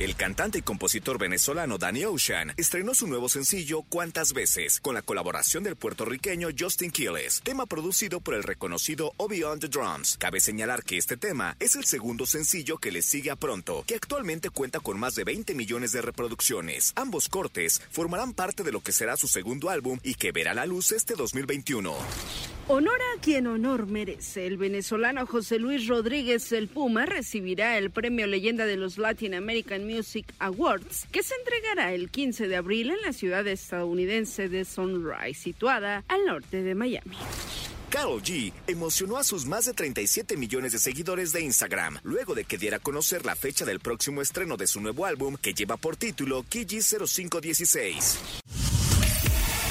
El cantante y compositor venezolano Danny Ocean estrenó su nuevo sencillo Cuántas veces, con la colaboración del puertorriqueño Justin Quiles, tema producido por el reconocido Obi on the Drums. Cabe señalar que este tema es el segundo sencillo que le sigue a Pronto, que actualmente cuenta con más de 20 millones de reproducciones. Ambos cortes formarán parte de lo que será su segundo álbum y que verá la luz este 2021. Honor a quien honor merece. El venezolano José Luis Rodríguez el Puma recibirá el premio Leyenda de los Latin American Music Awards, que se entregará el 15 de abril en la ciudad estadounidense de Sunrise, situada al norte de Miami. Carol G emocionó a sus más de 37 millones de seguidores de Instagram luego de que diera a conocer la fecha del próximo estreno de su nuevo álbum que lleva por título Kiji 0516.